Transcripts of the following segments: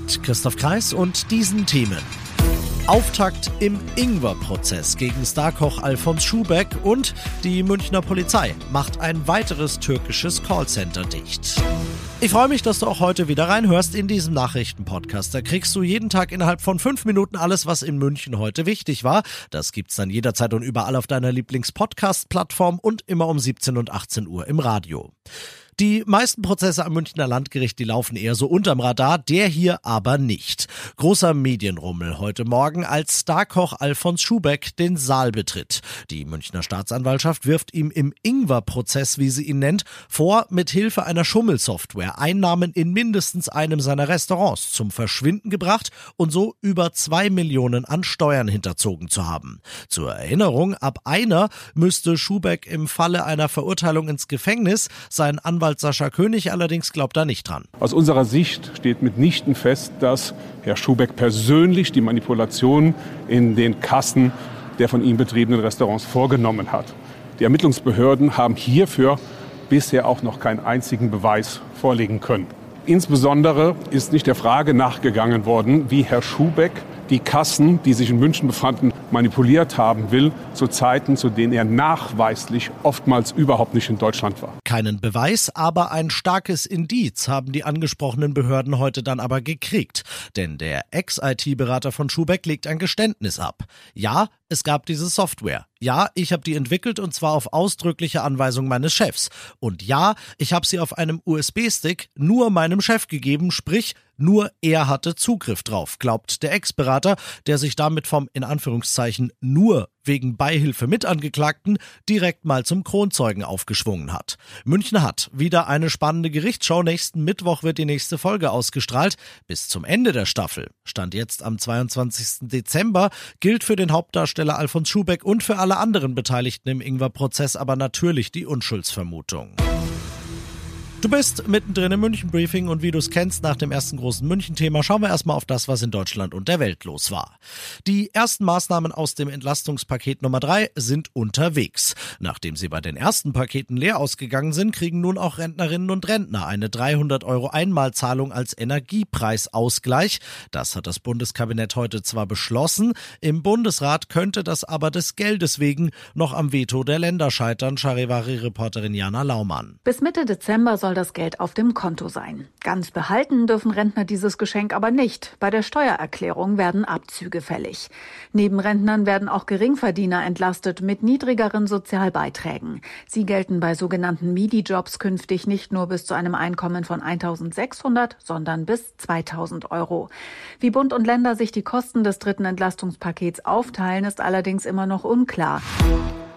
Mit Christoph Kreis und diesen Themen. Auftakt im Ingwer-Prozess gegen Starkoch Alfons Schubeck und die Münchner Polizei macht ein weiteres türkisches Callcenter dicht. Ich freue mich, dass du auch heute wieder reinhörst in diesem Nachrichtenpodcast. Da kriegst du jeden Tag innerhalb von fünf Minuten alles, was in München heute wichtig war. Das gibt's dann jederzeit und überall auf deiner Lieblings-Podcast-Plattform und immer um 17 und 18 Uhr im Radio. Die meisten Prozesse am Münchner Landgericht, die laufen eher so unterm Radar, der hier aber nicht. Großer Medienrummel heute Morgen, als Starkoch Alfons Schubeck den Saal betritt. Die Münchner Staatsanwaltschaft wirft ihm im Ingwer-Prozess, wie sie ihn nennt, vor, mit Hilfe einer Schummelsoftware Einnahmen in mindestens einem seiner Restaurants zum Verschwinden gebracht und so über zwei Millionen an Steuern hinterzogen zu haben. Zur Erinnerung, ab einer müsste Schubeck im Falle einer Verurteilung ins Gefängnis sein Anwalt Rechtsanwalt Sascha König allerdings glaubt da nicht dran. Aus unserer Sicht steht mitnichten fest, dass Herr Schubeck persönlich die Manipulation in den Kassen der von ihm betriebenen Restaurants vorgenommen hat. Die Ermittlungsbehörden haben hierfür bisher auch noch keinen einzigen Beweis vorlegen können. Insbesondere ist nicht der Frage nachgegangen worden, wie Herr Schubeck die Kassen, die sich in München befanden, manipuliert haben will, zu Zeiten, zu denen er nachweislich oftmals überhaupt nicht in Deutschland war. Keinen Beweis, aber ein starkes Indiz haben die angesprochenen Behörden heute dann aber gekriegt. Denn der Ex-IT-Berater von Schubeck legt ein Geständnis ab. Ja, es gab diese Software. Ja, ich habe die entwickelt und zwar auf ausdrückliche Anweisung meines Chefs. Und ja, ich habe sie auf einem USB-Stick nur meinem Chef gegeben, sprich nur er hatte Zugriff drauf, glaubt der Ex-Berater, der sich damit vom in Anführungszeichen nur wegen Beihilfe mit Angeklagten direkt mal zum Kronzeugen aufgeschwungen hat. München hat wieder eine spannende Gerichtsschau. Nächsten Mittwoch wird die nächste Folge ausgestrahlt. Bis zum Ende der Staffel, stand jetzt am 22. Dezember, gilt für den Hauptdarsteller Alfons Schubeck und für alle anderen Beteiligten im Ingwer-Prozess aber natürlich die Unschuldsvermutung. Du bist mittendrin im München Briefing und wie du es kennst nach dem ersten großen München-Thema, schauen wir erstmal auf das, was in Deutschland und der Welt los war. Die ersten Maßnahmen aus dem Entlastungspaket Nummer drei sind unterwegs. Nachdem sie bei den ersten Paketen leer ausgegangen sind, kriegen nun auch Rentnerinnen und Rentner eine 300 Euro Einmalzahlung als Energiepreisausgleich. Das hat das Bundeskabinett heute zwar beschlossen, im Bundesrat könnte das aber des Geldes wegen noch am Veto der Länder scheitern, Charivari-Reporterin Jana Laumann. Bis Mitte Dezember soll soll das Geld auf dem Konto sein. Ganz behalten dürfen Rentner dieses Geschenk aber nicht. Bei der Steuererklärung werden Abzüge fällig. Neben Rentnern werden auch Geringverdiener entlastet mit niedrigeren Sozialbeiträgen. Sie gelten bei sogenannten MIDI-Jobs künftig nicht nur bis zu einem Einkommen von 1600, sondern bis 2000 Euro. Wie Bund und Länder sich die Kosten des dritten Entlastungspakets aufteilen, ist allerdings immer noch unklar.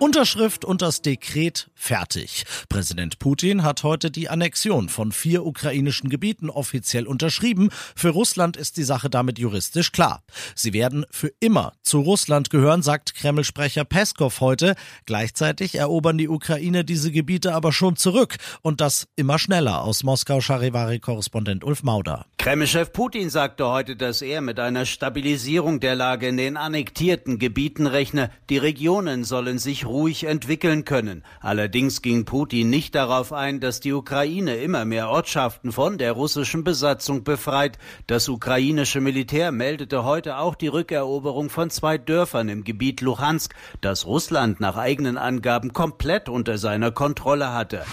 Unterschrift und das Dekret fertig. Präsident Putin hat heute die Annexion von vier ukrainischen Gebieten offiziell unterschrieben. Für Russland ist die Sache damit juristisch klar. Sie werden für immer zu Russland gehören, sagt Kreml-Sprecher Peskov heute. Gleichzeitig erobern die Ukraine diese Gebiete aber schon zurück und das immer schneller. Aus Moskau Charivari-Korrespondent Ulf Mauder. Kreml-Chef Putin sagte heute, dass er mit einer Stabilisierung der Lage in den annektierten Gebieten rechne. Die Regionen sollen sich ruhig entwickeln können. Allerdings ging Putin nicht darauf ein, dass die Ukraine immer mehr Ortschaften von der russischen Besatzung befreit. Das ukrainische Militär meldete heute auch die Rückeroberung von zwei Dörfern im Gebiet Luhansk, das Russland nach eigenen Angaben komplett unter seiner Kontrolle hatte.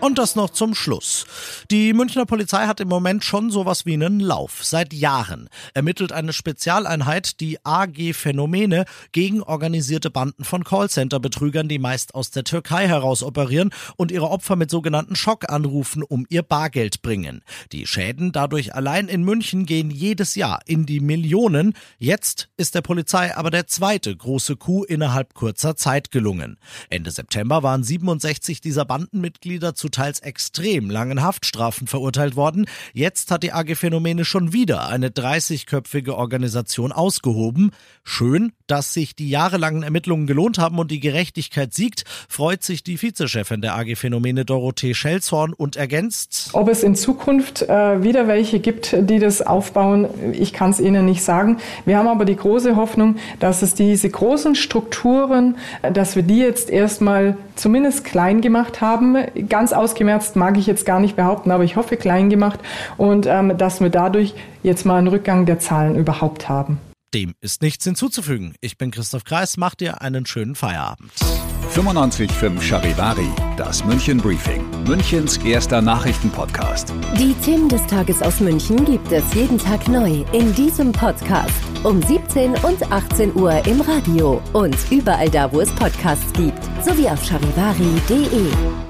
Und das noch zum Schluss. Die Münchner Polizei hat im Moment schon sowas wie einen Lauf. Seit Jahren ermittelt eine Spezialeinheit, die AG Phänomene, gegen organisierte Banden von Callcenter-Betrügern, die meist aus der Türkei heraus operieren und ihre Opfer mit sogenannten Schockanrufen um ihr Bargeld bringen. Die Schäden dadurch allein in München gehen jedes Jahr in die Millionen. Jetzt ist der Polizei aber der zweite große Coup innerhalb kurzer Zeit gelungen. Ende September waren 67 dieser Bandenmitglieder zu teils extrem langen Haftstrafen verurteilt worden. Jetzt hat die AG Phänomene schon wieder eine 30-köpfige Organisation ausgehoben. Schön, dass sich die jahrelangen Ermittlungen gelohnt haben und die Gerechtigkeit siegt, freut sich die Vizechefin der AG Phänomene Dorothee Schelzhorn und ergänzt. Ob es in Zukunft äh, wieder welche gibt, die das aufbauen, ich kann es Ihnen nicht sagen. Wir haben aber die große Hoffnung, dass es diese großen Strukturen, äh, dass wir die jetzt erstmal zumindest klein gemacht haben. Ganz ausgemerzt mag ich jetzt gar nicht behaupten, aber ich hoffe klein gemacht und ähm, dass wir dadurch jetzt mal einen Rückgang der Zahlen überhaupt haben. Dem ist nichts hinzuzufügen. Ich bin Christoph Kreis, macht dir einen schönen Feierabend. 95.5 Charivari, das München Briefing, Münchens erster Nachrichtenpodcast. Die Themen des Tages aus München gibt es jeden Tag neu in diesem Podcast. Um 17 und 18 Uhr im Radio und überall da, wo es Podcasts gibt, sowie auf charivari.de.